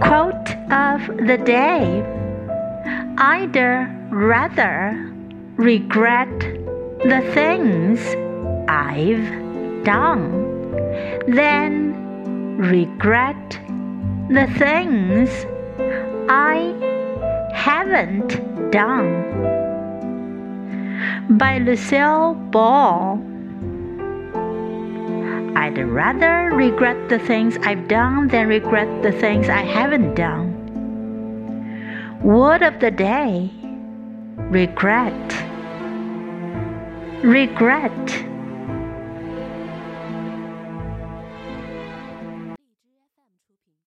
Quote of the day I'd rather regret the things I've done than regret the things I haven't done. By Lucille Ball. I'd rather regret the things I've done than regret the things I haven't done. Word of the day regret. Regret.